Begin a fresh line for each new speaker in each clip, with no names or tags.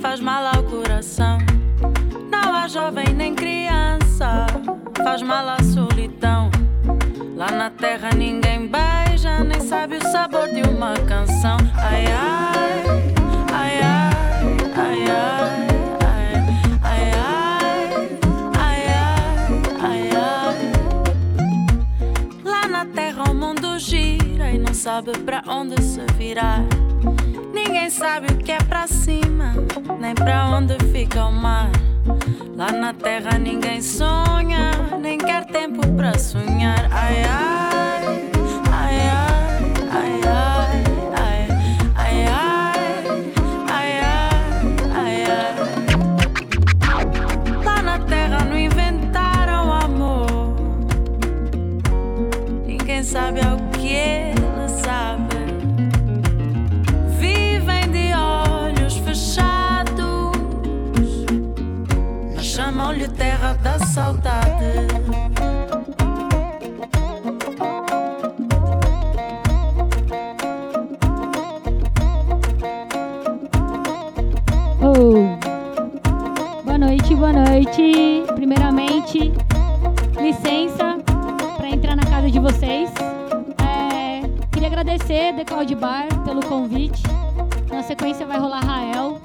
faz mal ao coração. Não há jovem nem criança, faz mal à solidão. Lá na terra ninguém beija, nem sabe o sabor de uma canção. Ai ai, ai ai, ai ai. ai, ai, ai, ai. Lá na terra o mundo gira e não sabe pra onde se virar. Ninguém sabe o que é pra cima, nem pra onde fica o mar. Lá na terra ninguém sonha, nem quer tempo pra sonhar. Ai ai, de
vocês. É, queria agradecer The Cloud Bar pelo convite. Na sequência vai rolar Rael.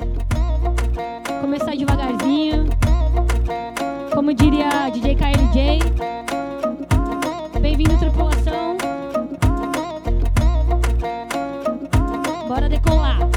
Começar devagarzinho. Como diria DJ KLJ. Bem-vindo, tripulação. Bora decolar.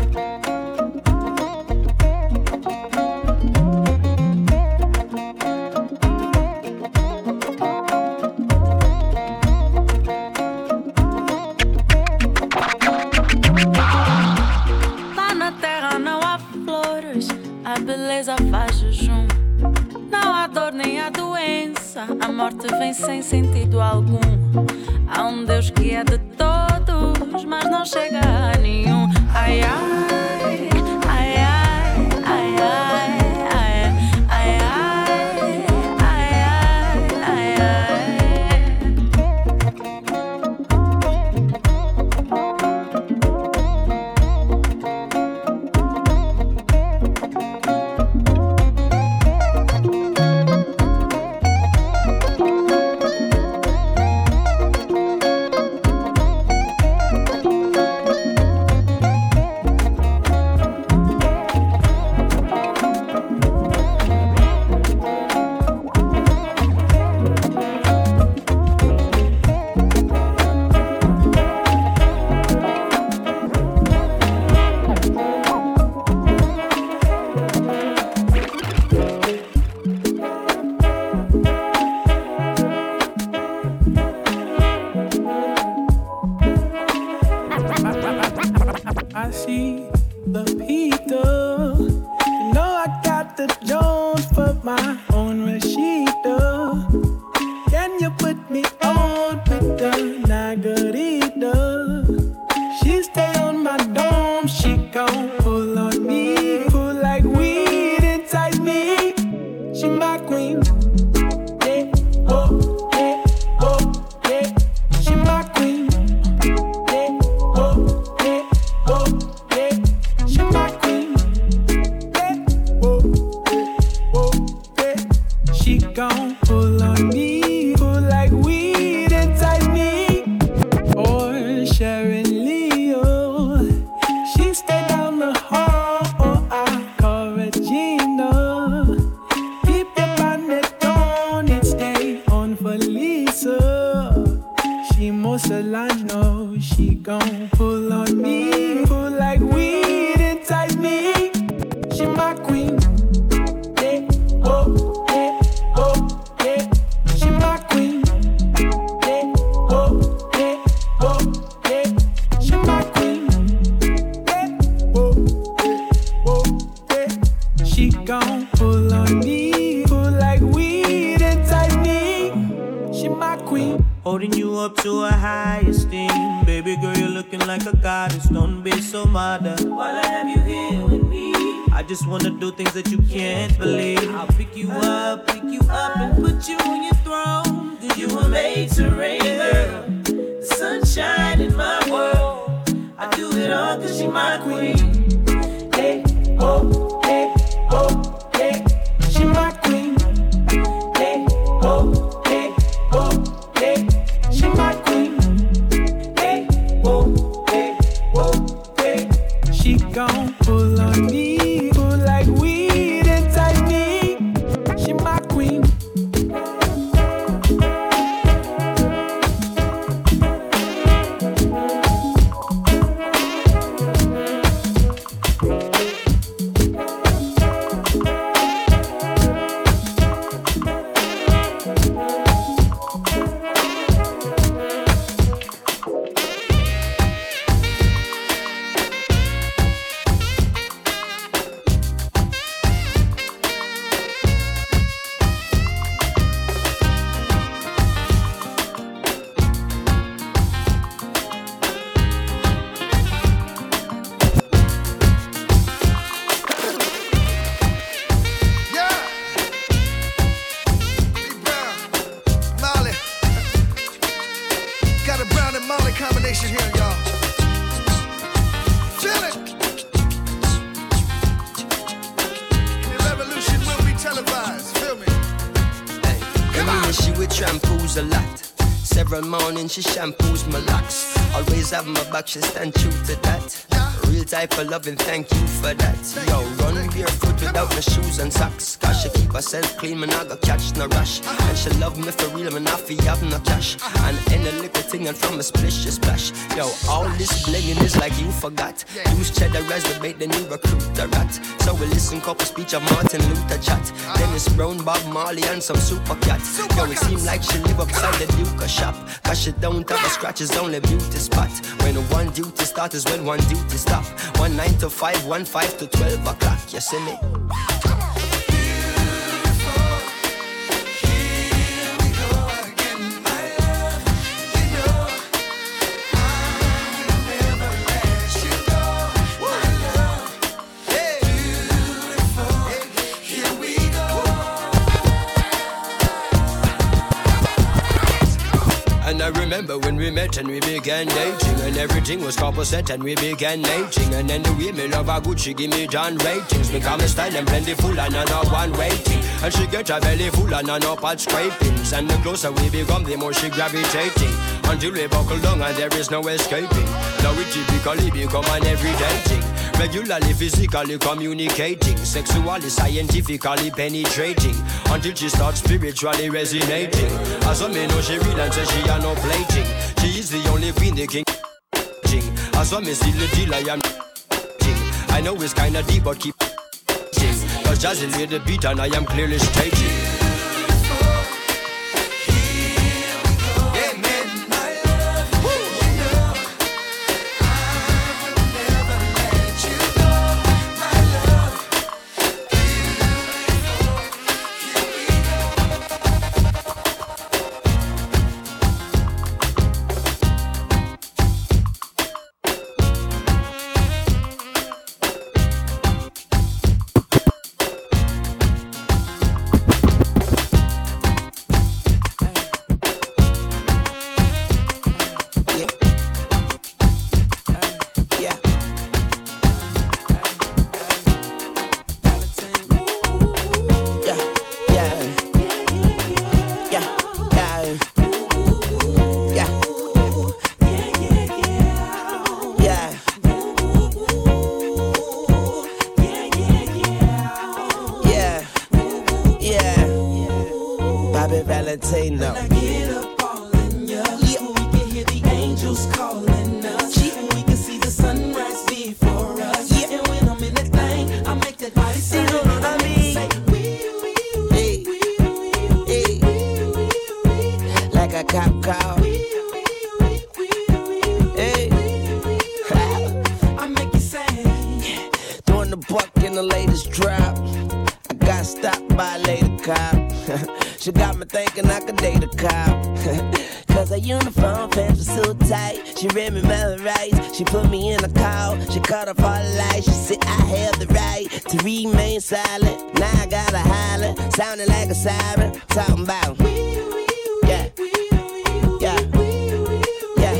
Like
a goddess. Don't be so modern. While I have you here with me, I just wanna do things that you can't believe. I'll pick you up, pick you up, and put you on your throne. Cause you were made to reign, girl. The sunshine in my world. I do it all cause she my queen.
Hey, oh,
She
with shampoos a lot. Several mornings she shampoos my locks. Always have my back, she stand true to that. Real type of loving, thank you for that. Yo, run barefoot without my shoes and socks. Cause she keep herself clean, man, I got catch no rush. And she love me for real, man, I feel have no cash. And any little thing and from a splish, she splash. Yo, all this blinging is like you forgot. Use cheddar as the bait, then you recruit the rat. So we listen couple speech of Martin Luther chat. Dennis Brown, Bob Marley, and some super cat. Yo, it seem like she live upside the Duke shop. Cause she don't have a scratch, it's only beauty spot. When one duty start is when one duty stop. One nine to five, one five to twelve o'clock. You see me? Remember when we met and we began dating. And everything was couple set and we began mating. And then the love her good, she give me John ratings. Because my style and plentiful and I know one waiting. And she get her belly full and I know pot scrapings. And the closer we become, the more she gravitating. Until we buckle down and there is no escaping. Now we typically become an everyday thing. Regularly, physically communicating. Sexually, scientifically penetrating. Until she starts spiritually resonating. As a me know she real and say she are no plating She is the only queen, the king As a me see the deal, I am I know it's kinda deep, but keep Cause Jazzy lay the beat and I am clearly stating her uniform pants were so tight. She read me my rights. She put me in a call. She cut off all the lights. She said I have the right to remain silent. Now I gotta holler. Sounding like a siren. Talking about. Yeah. Yeah. Yeah.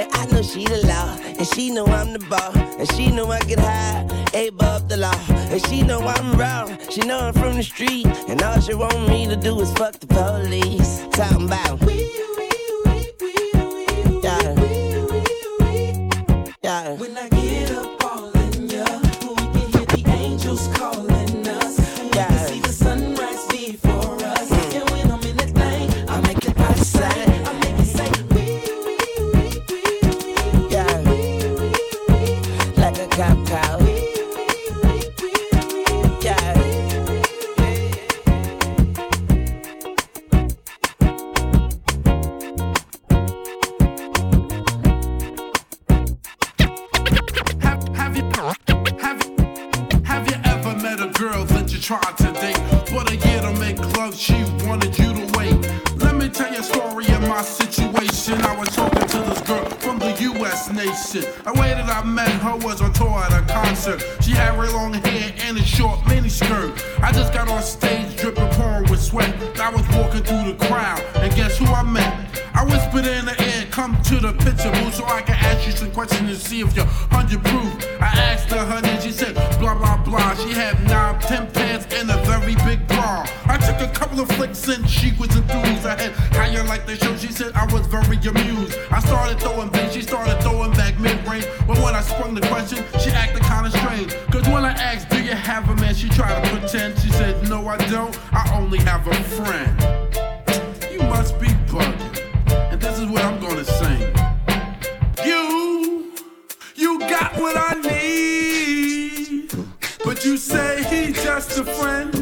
And I know she the law. And she know I'm the ball. And she know I get high. Above the law. And she know I'm wrong. She know I'm from the street. And all she want me to do is fuck the police. Talking about. Yeah.
Questions and see if you're 100 proof. I asked her, honey, she said, blah, blah, blah. She had nine, ten pants and a very big bra. I took a couple of flicks and she was enthused. I had higher like the show, she said I was very amused. I started throwing bass, she started throwing back mid-range. But when I sprung the question, she acted kinda strange. Cause when I asked, do you have a man? She tried to pretend. She said, no, I don't. I only have a friend. You must be bugging And this is what I'm gonna sing. You got what I need, but you say he's just a friend,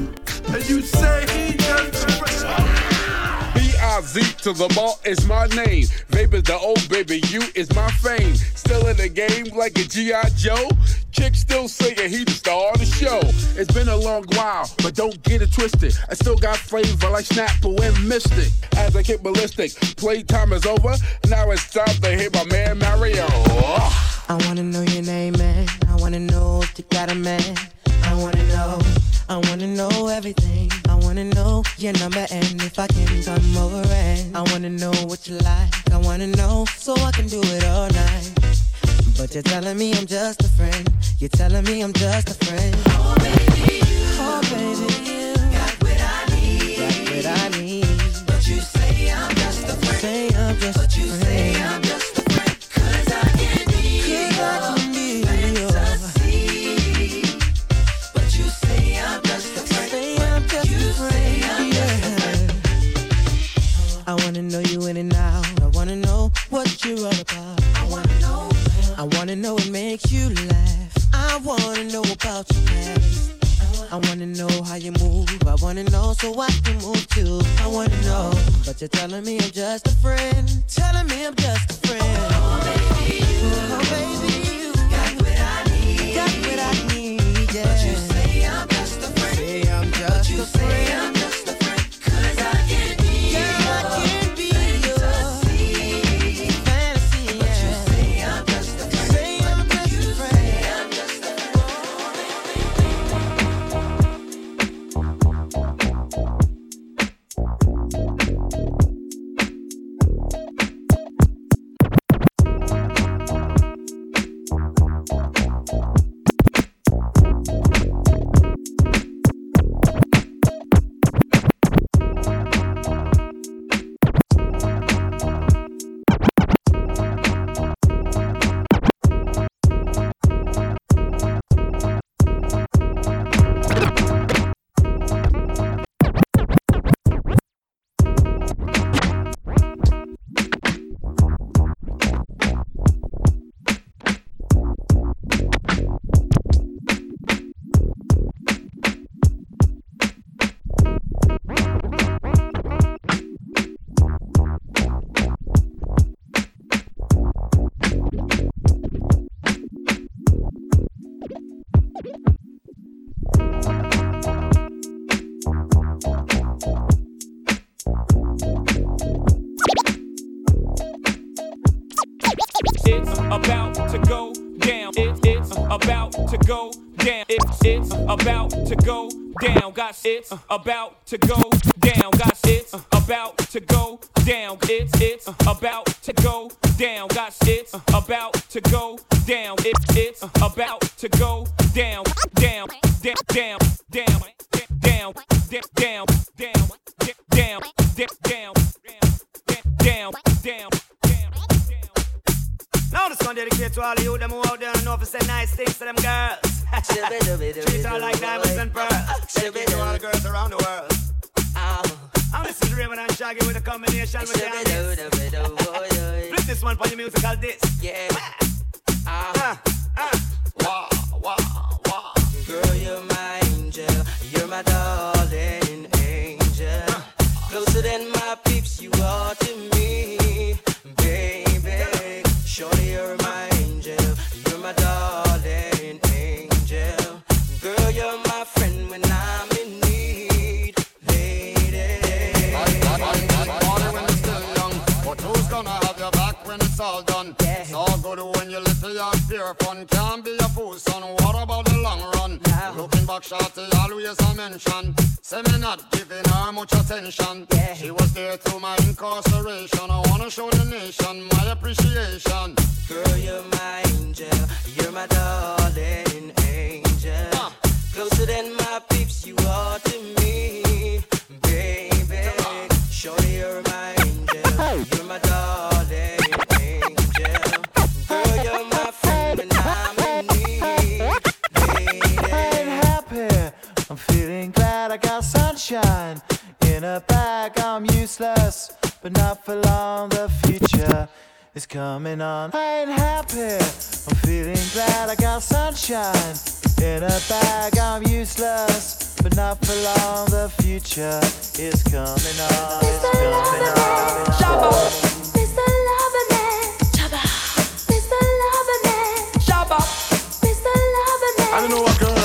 and you say he just a friend.
B-I-Z to the ball is my name. Vapor's the old baby, you is my fame. Still in the game like a G.I. Joe. Chick still singing, he the star of the show. It's been a long while, but don't get it twisted. I still got flavor like Snapple and Mistic. As I kick ballistic, playtime is over. Now it's time to hit my man Mario.
I wanna know your name, man. I wanna know if you got a man. I wanna know. I wanna know everything. I wanna know your number and if I can come over and I wanna know what you like. I wanna know so I can do it all night. But you're telling me I'm just a friend. You're telling me I'm just a friend. Oh baby, you, oh baby, you got what I need. Got what I need. But you say I'm just a friend. Say I'm just but a friend. Wanna know you in and out. I wanna know what you're all about. I wanna know. I wanna know what makes you laugh. I wanna know about your past. I wanna know how you move. I wanna know so I can move too. I wanna know, but you're telling me I'm just a friend. Telling me I'm just a friend. Oh baby, you, oh, baby, you got what I need. Got what I need, yeah. But you say I'm just a friend. Say I'm just but you a friend. Say I'm just a friend.
About to go down. It, it's about to go down. It, it's about to go down. Got it's about to go down. Got it's about to go down. It's it's about to go down. Got it's about to go down. It, it's about to go down. Down. Down. Down. Down. Down. Down. Down. Down. Down. Down. Down. Down.
Now this one dedicated to all of you them who out there and know if say nice things to them girls. Treat her like diamonds and pearls. Dedicated to all the girls around the world. And this is Rayvon and Shaggy with a combination with the Flip this one for your musical disc.
Yeah.
Uh, uh.
Wow, wow, wow. Girl, you're my angel. You're my darling angel. Closer than my peeps, you are to me, Shorty, you're my angel. You're my darling angel. Girl, you're my friend when I'm
in need. Lady.
When still young. But who's gonna have your back when it's all done? Yeah. It's all good when you little pure. Talk shorty, always a mention. Say me not giving her much attention. Yeah. She was there through my incarceration. I wanna show the nation my appreciation.
Girl, you're my angel. You're my darling
coming on. I ain't happy. I'm feeling glad I got sunshine in a bag. I'm useless, but not for long. The future is coming on. It's coming on.
Shabba. Mr. Loverman. Shabba. Mr. Loverman. Shabba. Mr. Loverman.
I don't know a girl.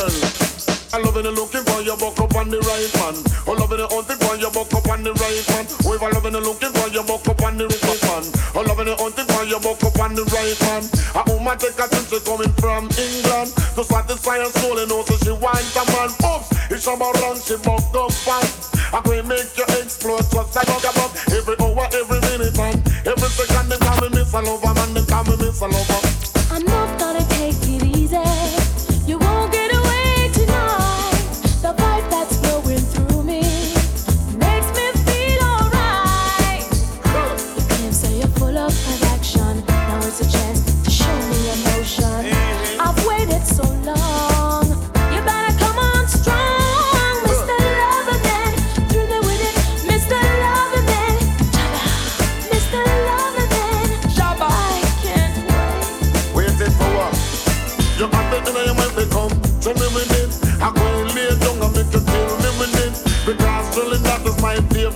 I love it looking for your buck up on the right man. I love it hunting for your buck up on the right man. We were loving it looking for your buck up on the right man. I love it hunting your buck up on the right man. A woman take a trip, she coming from England to satisfy her soul and also she wants a man. Oops, it's a run, she buck up fast. I can make you explode just like a bomb. Every hour, every minute, and every second they call me Miss Lover, man, they call me Miss Lover.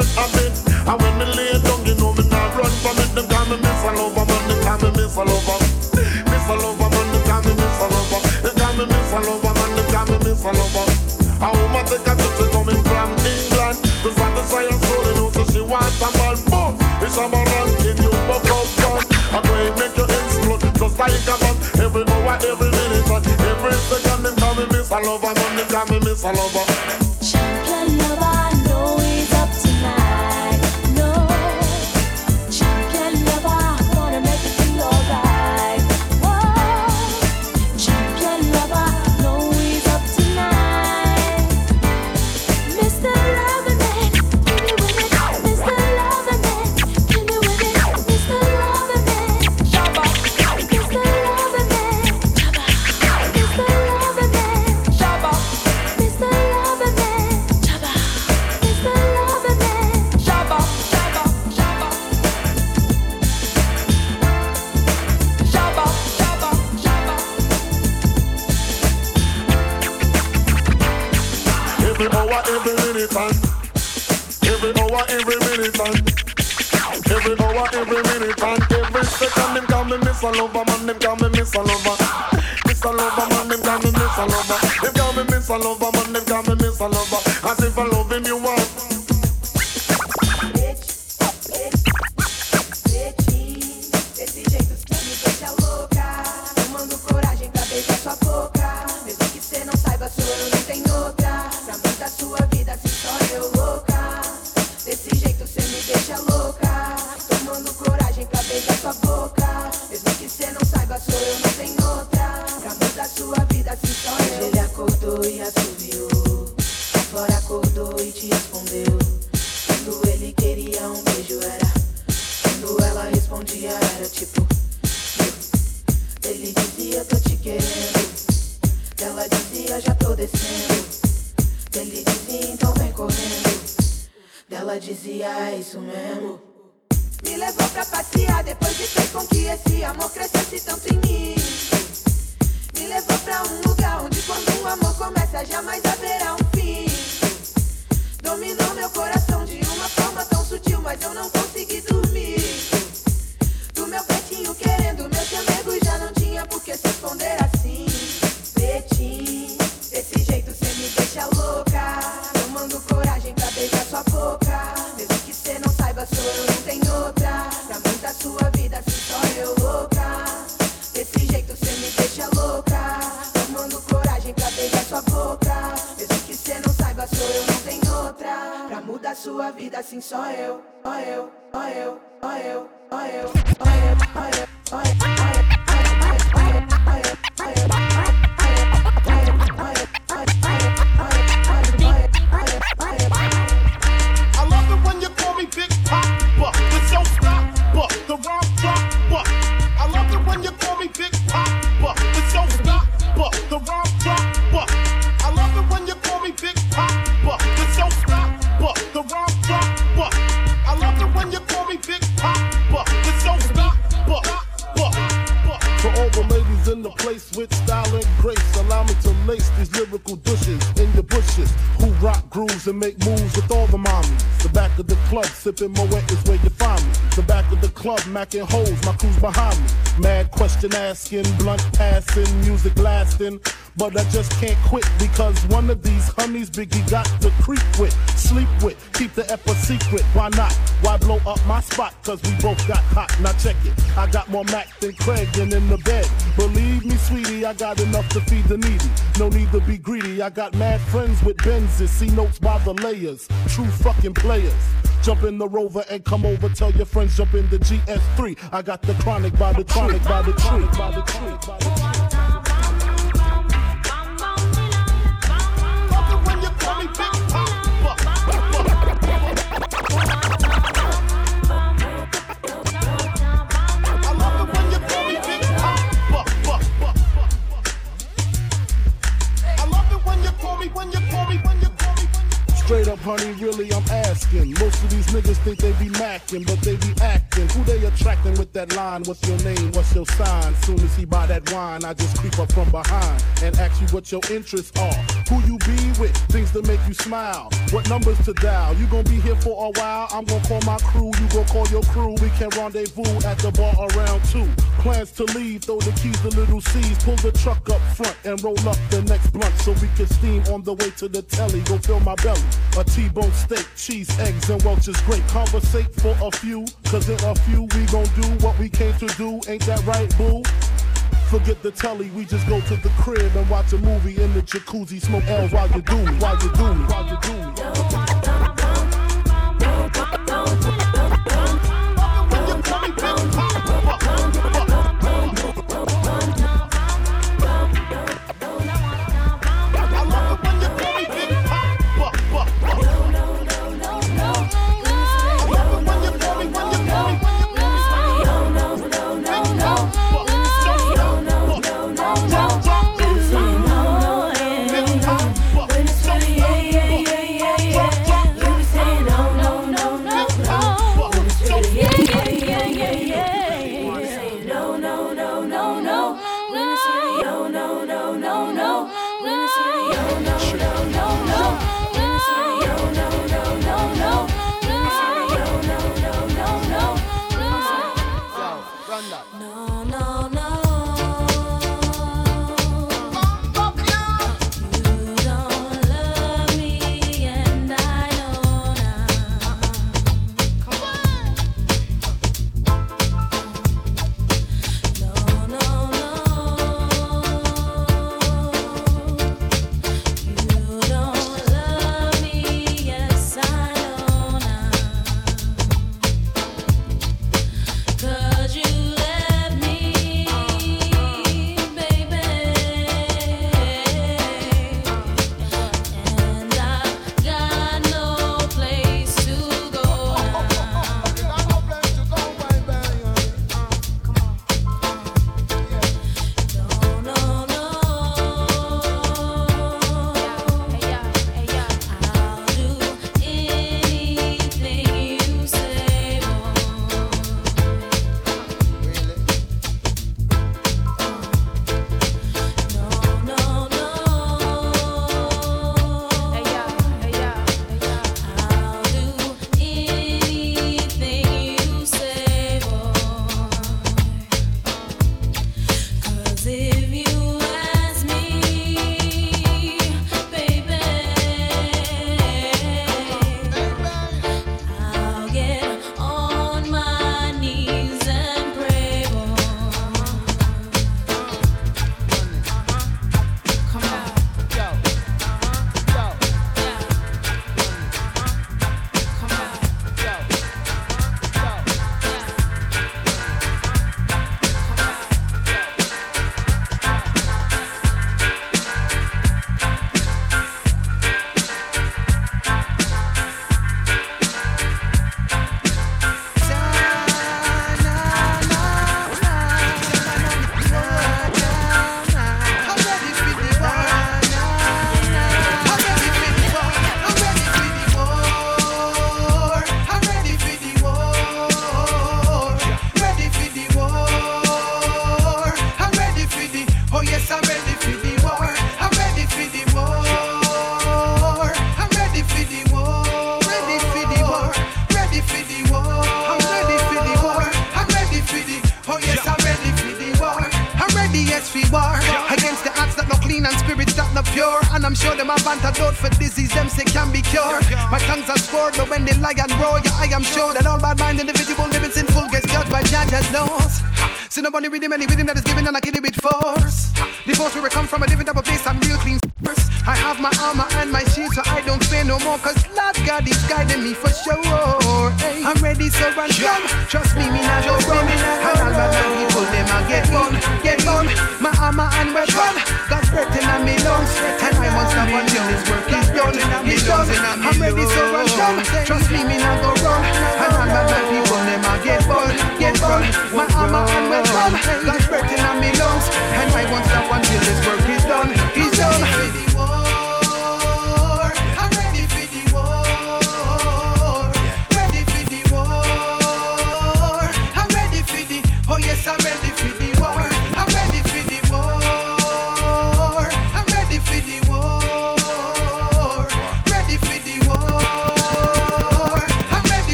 Favorite habit. And when me lay down, you know me not run from it. Them call me Miss Lover, man. They call me Miss Lover. Miss Lover, man. They call me Miss Lover. They call me Miss Lover, man. They call me Miss Lover. A woman take a trip, she coming from England. To satisfy her soul, you know, so she wants a man. Boom! It's a man ranking you, buck up front. I go and make you explode, just like a bomb. Every hour, every minute, every second, them call me Miss Lover, man. They call me Miss Lover.
Champion
Miss Lover, man. Them call me Miss Lover. As if I loving you
club, sipping Moet is where you find me. The back of the club, macking hoes, my crew's behind me. Mad question asking, blunt passing, music lasting. But I just can't quit because one of these honeys Biggie got to creep with, sleep with, keep the ep a secret. Why not? Why blow up my spot? Cause we both got hot. Now check it. I got more Mac than Craig and in the bed. Believe me, sweetie, I got enough to feed the needy. No need to be greedy. I got mad friends with Benzes. See notes by the layers. True fucking players. Jump in the rover and come over. Tell your friends jump in the GS3. I got the chronic by the chronic by the tree. Straight up, honey, really, I'm asking. Most of these niggas think they be macking, but they be acting. Who they attracting with that line? What's your name? What's your sign? Soon as he buy that wine, I just creep up from behind and ask you what your interests are. Who you be with? Things to make you smile. What numbers to dial? You gonna be here for a while? I'm gonna call my crew. You gonna call your crew. We can rendezvous at the bar around two. Plans to leave, throw the keys to Lil' Cease. Pull the truck up front and roll up the next blunt so we can steam on the way to the telly. Go fill my belly. A T-bone steak, cheese, eggs, and Welch's grape. Conversate for a few, cause in a few we gon' do what we came to do. Ain't that right, boo? Forget the telly, we just go to the crib and watch a movie in the jacuzzi. Smoke L while you do me, while you do me, while you do me.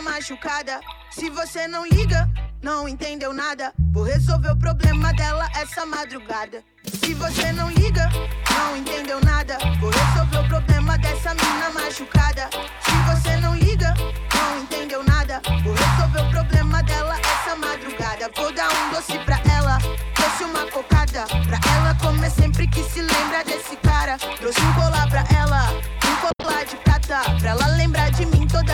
Machucada. Se você não liga, não entendeu nada. Vou resolver o problema dela essa madrugada. Se você não liga, não entendeu nada. Vou resolver o problema dessa mina machucada. Se você não liga, não entendeu nada. Vou resolver o problema dela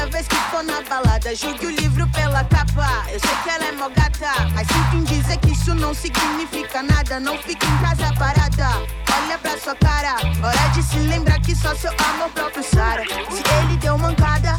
toda vez que for na balada. Julgue o livro pela capa. Eu sei que ela é mó gata, mas em dizer que isso não significa nada. Não fique em casa parada. Olha pra sua cara, hora de se lembrar que só seu amor próprio Sara. Se ele deu mancada,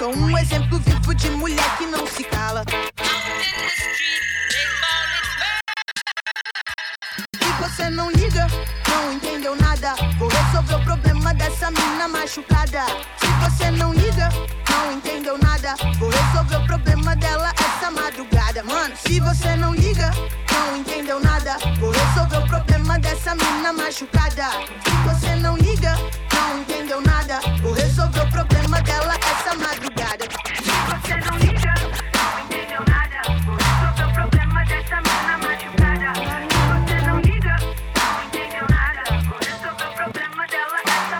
Sou um exemplo vivo de mulher que não se cala. Se você não liga, não entendeu nada. Vou resolver o problema dessa mina machucada. Se você não liga, não entendeu nada. Vou resolver o problema dela essa madrugada. Mano, se você não liga, não entendeu nada. Vou resolver o problema dessa mina machucada. Se você não liga, não entendeu nada. Vou resolver o problema dela essa madrugada. Se você não liga, não entendeu nada. Vou resolver o problema dessa mina machucada. Se você não liga, não entendeu nada. Vou resolver o problema dela essa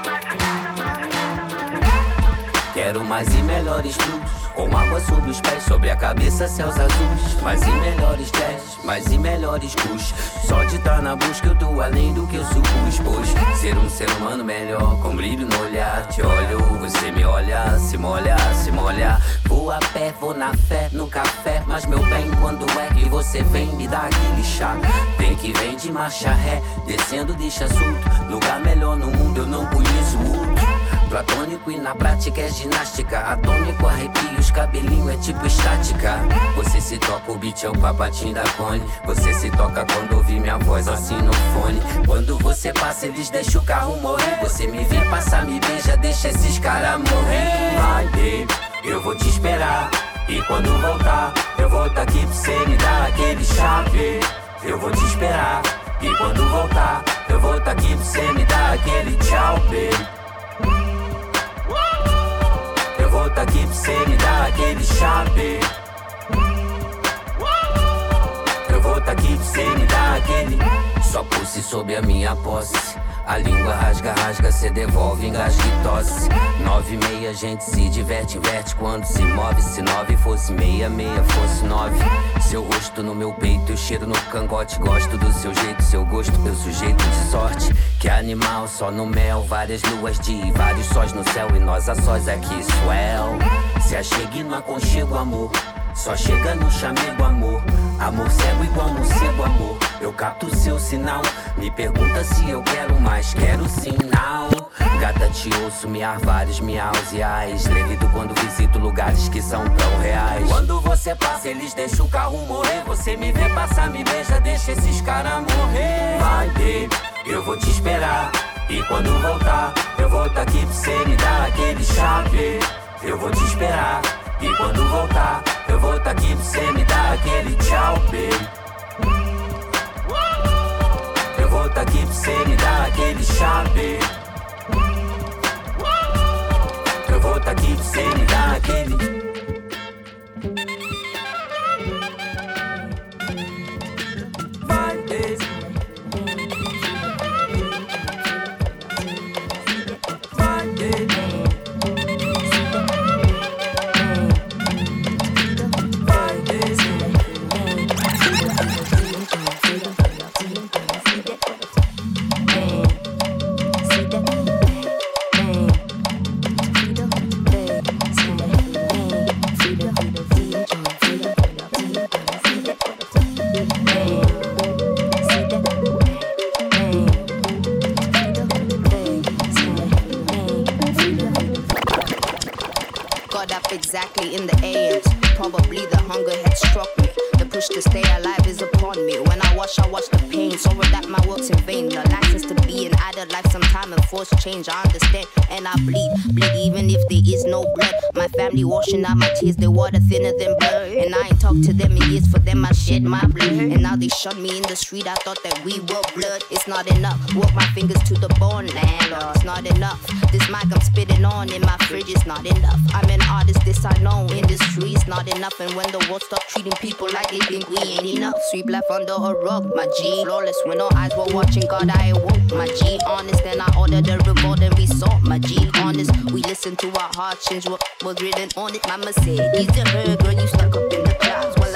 Quero mais e melhores blues Com água sobre os pés, sobre a cabeça céus azuis. Mais e melhores jazz, mais e melhores kush Só de estar na busca eu tô além do que eu supus Pois ser um ser humano melhor, com brilho no olhar Te olho, você me olha, se molha, se molha. Vou a pé, vou na fé, no café Mas meu bem, quando é que você vem me dar aquele chá? Vem que vem de marcha ré, descendo deixa assunto Lugar melhor no mundo eu não conheço outro Platônico e na prática é ginástica. Atômico, arrepio, os cabelinhos é tipo estática. Você se toca, o beat é o papatinho da cone. Você se toca quando ouvir minha voz assim no fone. Quando você passa, eles deixam o carro morrer. Você me vê passar, me beija, deixa esses caras morrer. Vai, baby, eu vou te esperar. E quando voltar, eu vou tá aqui pra você me dar aquele chave. Eu vou te esperar. E quando voltar, eu vou tá aqui pra você me dar aquele tchau, baby. Vou tá aqui pra me dar aquele chave. Eu vou tá aqui pra você me dar aquele. Só pulse sob a minha posse. A língua rasga, rasga, cê devolve, engasga e tosse. Nove e meia, a gente se diverte, inverte quando se move. Se nove fosse meia, meia fosse nove. Seu rosto no meu peito, eu cheiro no cangote. Gosto do seu jeito, seu gosto, meu sujeito de sorte. Que animal, só no mel, várias luas de vários sóis no céu. E nós a sós aqui, swell. Se achegue no aconchego, amor. Só chega no chamego, amor. Amor cego igual morcego, amor. Eu capto seu sinal. Me pergunta se eu quero mais, quero sinal. Gata, te ouço miar vários miaus e ais. Levido quando visito lugares que são tão reais. Quando você passa, eles deixam o carro morrer. Você me vê passar, me beija, deixa esses caras morrer. Vai, baby, eu vou te esperar. E quando voltar, eu vou tá aqui pra você me dar aquele chave. Eu vou te esperar. E quando voltar, eu vou tá aqui pra você me dar aquele tchau, baby. Eu vou tá aqui pra você me dar aquele chave. Eu vou tá
washing out my tears, they water thinner than blood. And I ain't talked to them in years. For them, I shed my blood. And now they shot me in the street. I thought that we were blood. It's not enough. Work my fingers to the bone, landlord. It's not enough. This mic I'm spitting on in my fridge is not enough. I'm an artist, this I know. Industry is not enough. And when the world stop treating people like they think we ain't enough, sweep left under a rug, my G. Flawless when all eyes were watching, God, I awoke, my G. Honest, then I ordered a revolt and we saw my G. We listened to our hearts change what was written on it. Mama said, Easy her, girl, you stuck up in the clouds.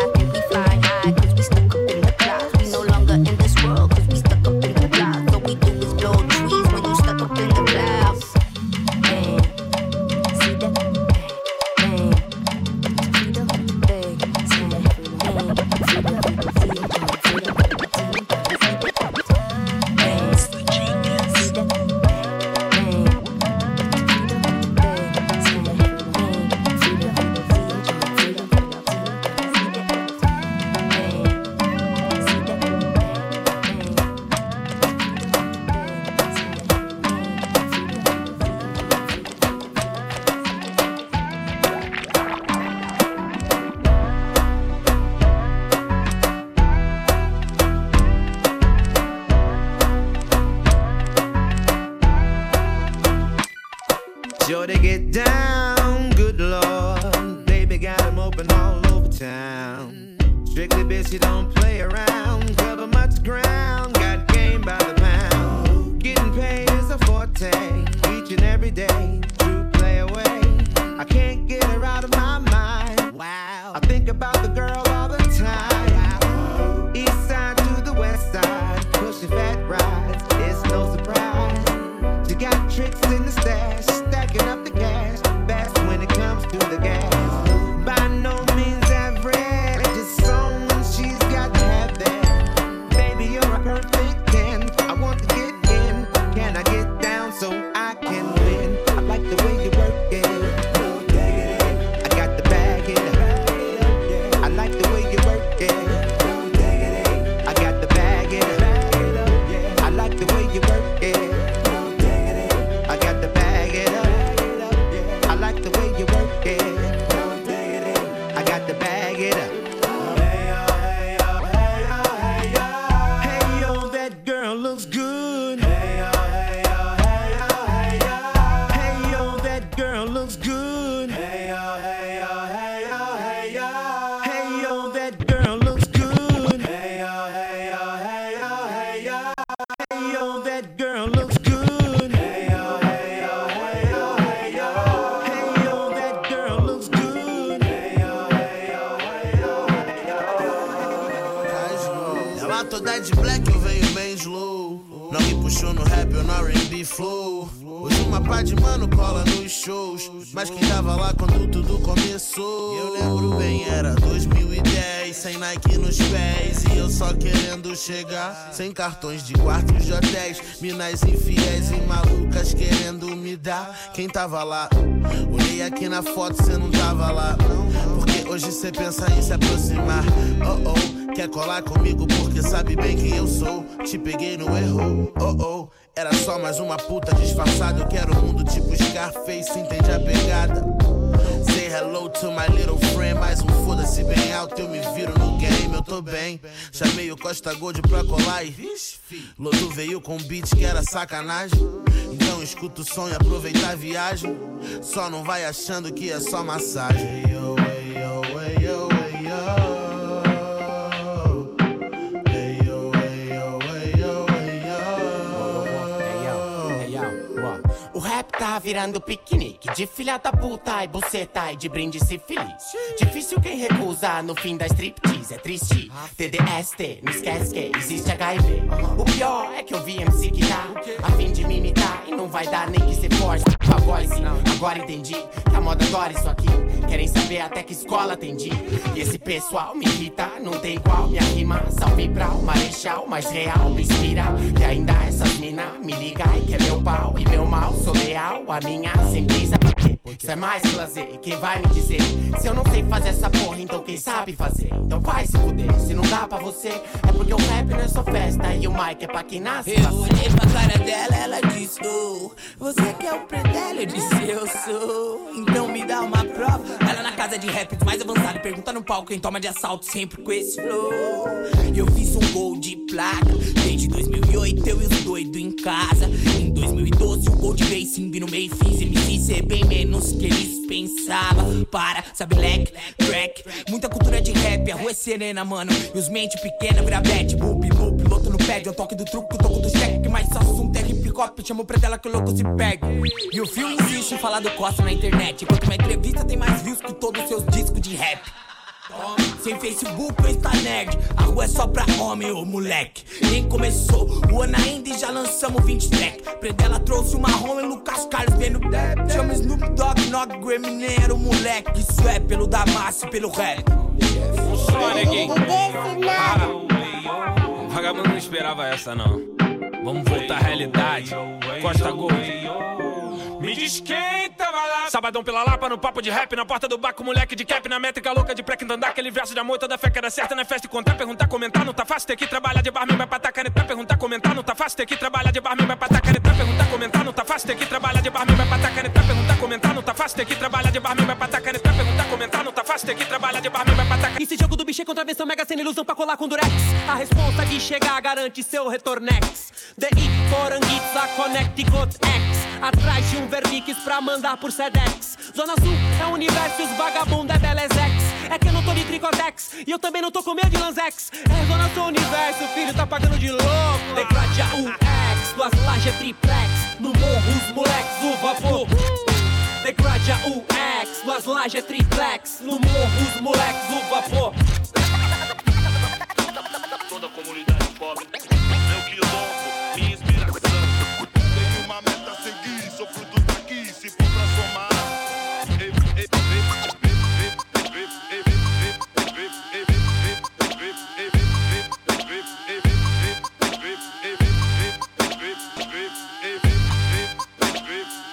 De quartos de hotéis. Minas infiéis e malucas querendo me dar. Quem tava lá? Olhei aqui na foto, cê não tava lá. Porque hoje cê pensa em se aproximar. Oh oh, quer colar comigo porque sabe bem quem eu sou. Te peguei no erro. Oh oh, era só mais uma puta disfarçada. Eu quero um mundo tipo Scarface, entende a pegada? Hello to my little friend. Mais um foda-se bem alto, eu me viro no game, eu tô bem. Chamei o Costa Gold pra colar e. Lodo veio com beat que era sacanagem. Então escuta o som e aproveita a viagem. Só não vai achando que é só massagem.
Virando piquenique de filha da puta e buceta e de brinde se feliz. Difícil quem recusa no fim da striptease, é triste. TDST, não esquece que existe HIV. O pior é que eu vi MC que tá a fim de me imitar e não vai dar nem que se force. A voz, agora entendi que a moda adora isso aqui. Querem saber até que escola atendi. E esse pessoal me irrita, não tem igual. Minha rima, salve pra o marechal, mais real, me inspira. E ainda essas mina me liga e quer meu pau e meu mal. Sou leal, a minha sem brisa. Isso é mais que lazer, e quem vai me dizer? Se eu não sei fazer essa porra, então quem sabe fazer? Então vai se fuder, se não dá pra você, é porque o rap não é só festa e o mic é pra quem nasce.
Eu olhei pra cara dela, ela disse, oh, você quer o predelo? Eu disse, eu sou. Então me dá uma prova. Ela na casa de rap mais avançado, pergunta no palco quem toma de assalto sempre com esse flow. Eu fiz um gol de placa, desde 2008 eu e os doidos em casa. Em 2012 o gol de racing vi no meio fiz MC ser bem menos que eles pensavam. Para, sabe, leque, crack, muita cultura de rap, a rua é serena, mano. E os mente pequena vira bet, boop, boop, piloto no pad, eu toque do truque, o toco do cheque, mas só assunto é hip hop, chamo pra tela que o louco se pega. E o filme insiste em falar do Costa na internet, enquanto uma entrevista tem mais views que todos os seus discos de rap. Sem Facebook ou Insta Nerd, a rua é só pra homem, ô moleque. Nem começou o ano ainda e já lançamos 20 track. Predela trouxe o marrom e Lucas Carlos vendo deb. Chama Snoop Dogg, Nog Grammy, nem era o moleque. Isso é pelo Damasco e pelo rap.
Neguinho. Ah, vagabundo não esperava essa, não. Vamos voltar à realidade. Costa Gold. Me diz quem. Sabadão pela Lapa, no papo de rap, na porta do baco, moleque de cap, na métrica louca de pré andar, aquele verso de amor, toda fé que era certa, na festa e contar, perguntar, comentar, não tá fácil ter que trabalhar de barman, vai pra tá caneta, perguntar, comentar, não tá fácil ter que trabalhar de barman, vai pra tá caneta, perguntar, comentar, não tá fácil ter que trabalhar de barman, vai pra tá caneta, perguntar, comentar, não tá fácil ter que trabalhar de barman, vai pra tá perguntar, comentar, não tá fácil ter que trabalhar de barman, vai pra tá
Esse jogo do bicho é contravenção, mega sem ilusão pra colar com durex. A resposta que chegar garante seu retornex. DI, Poranguitza, Connecticut X. Atrás de um Vernix pra mandar por Sedex. Zona Sul é o universo e os vagabundo é Belezex. É que eu não tô de tricotex e eu também não tô com medo de Lanzex. É Zona Sul universo, filho, tá pagando de louco. Degradia UX, duas lajes triplex. No morro os moleques, o vapor. Degradia UX, duas lajes triplex. No morro os moleques, o vapor.
Toda a comunidade pobre.
streets.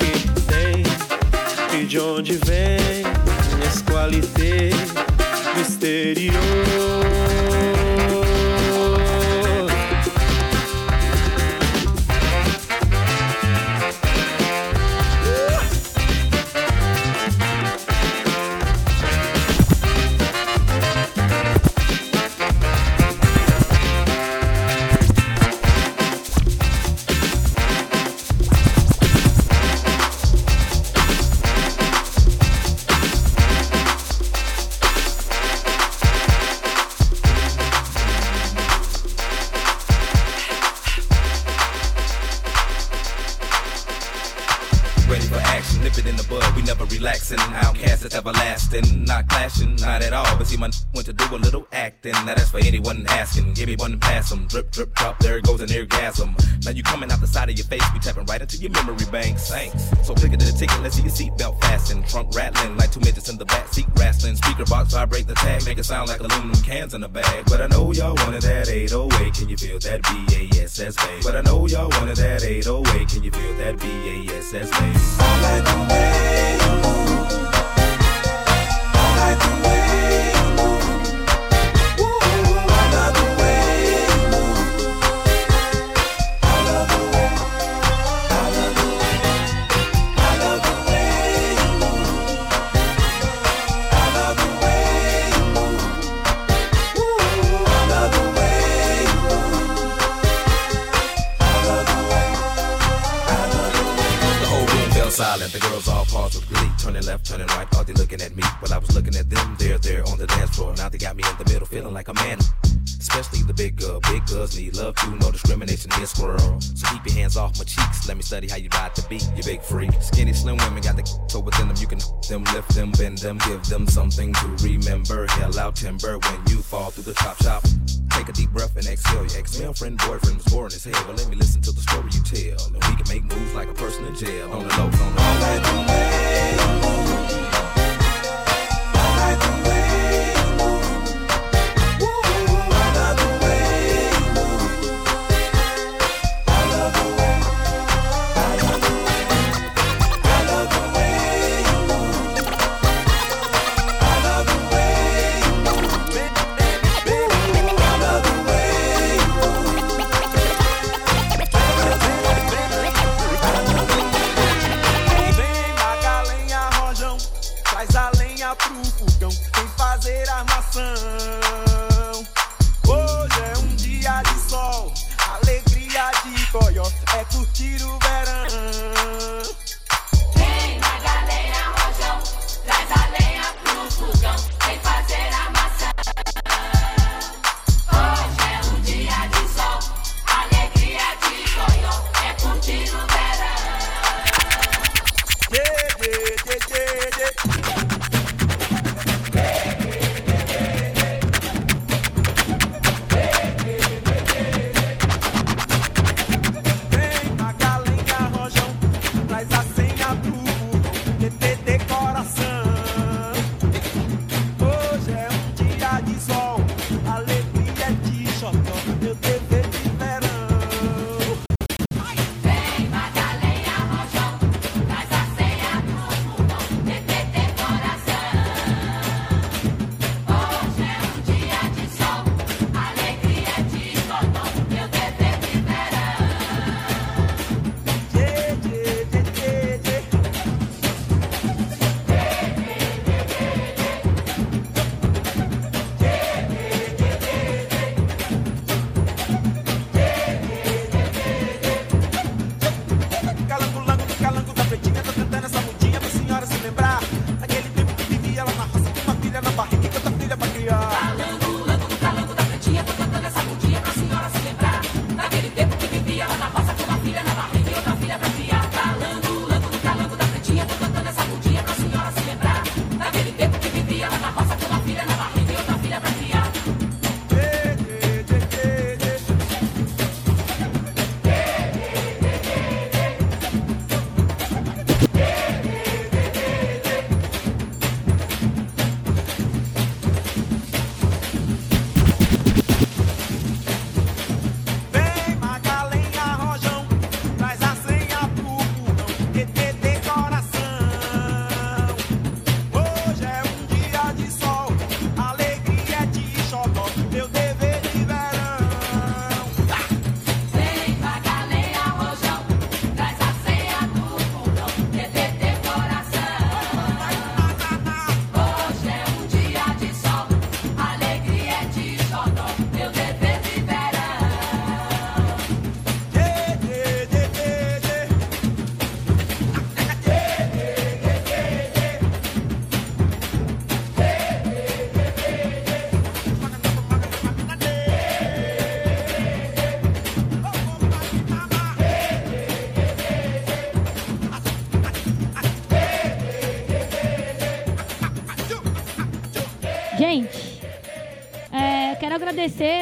Que tem. E de onde vem esse qualité misterioso.
Anyone asking. Give me one and pass 'em. Drip, drip, drop, there it goes an orgasm. Now you coming out the side of your face, we tapping right into your memory bank. Thanks. So click it to the ticket, let's see your seatbelt fasten. Trunk rattling like two midgets in the back seat wrestling. Speaker box vibrate the tag, make it sound like aluminum cans in a bag. But I know y'all wanted that 808. Can you feel that BASS bass? But I know y'all wanted that 808. Can you feel that BASS bass? I like the way fell. The girls all paused with glee. Turning left, turning right, thought they looking at me. But I was looking at them. They're there on the dance floor. Now they got me in the middle, feeling like a man. Especially the big girl. Big girls need love too. No discrimination here, squirrel. So keep your hands off my cheeks. Let me study how you ride the beat. You big freak. Skinny, slim women got the so within them. You can them, lift them, bend them, give them something to remember. Hell out timber when you fall through the chop shop. Take a deep breath and exhale. Your ex-male friend, boyfriend was boring as hell. Well, let me listen to the story you tell. And we can make moves like a person in jail. On the low, on the low.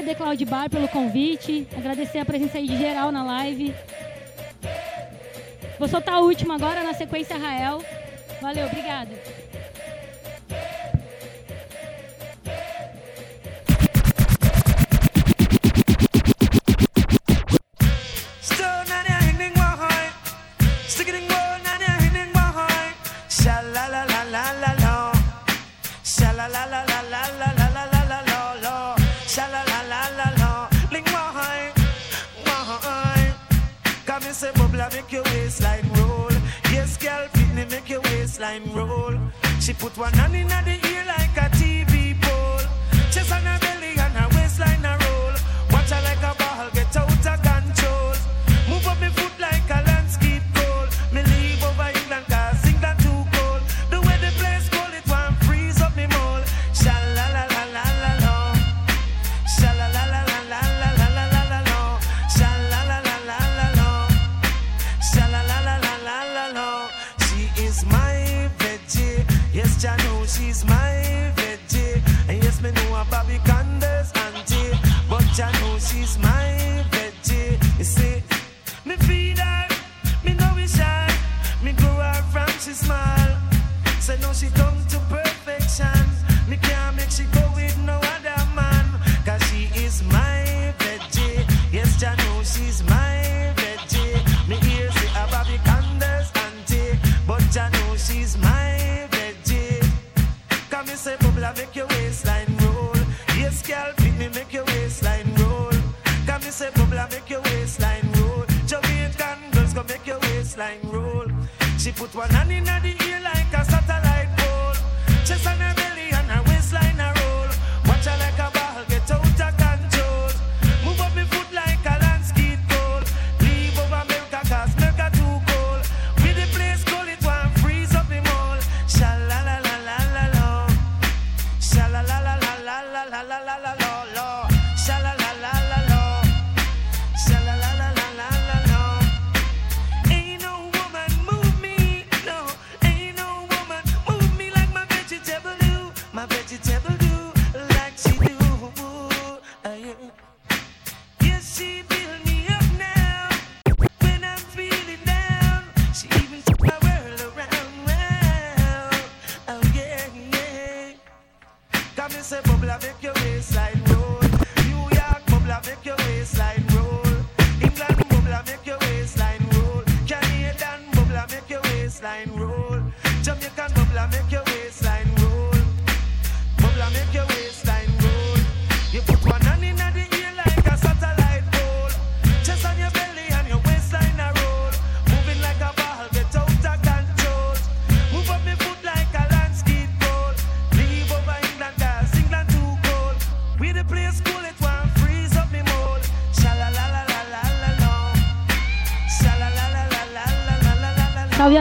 The
Cloud Bar pelo convite, agradecer a presença aí de geral na live. Vou soltar a última agora, na sequência, Rael. Valeu, obrigada.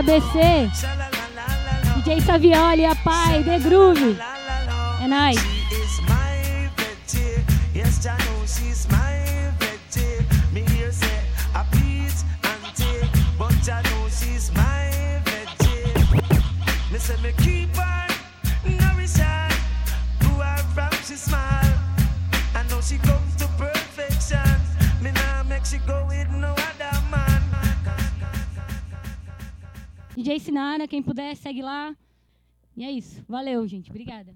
ABC. DJ Savioli, a pai, The Groove. É nóis. segue lá. E é isso. Valeu, gente. Obrigada.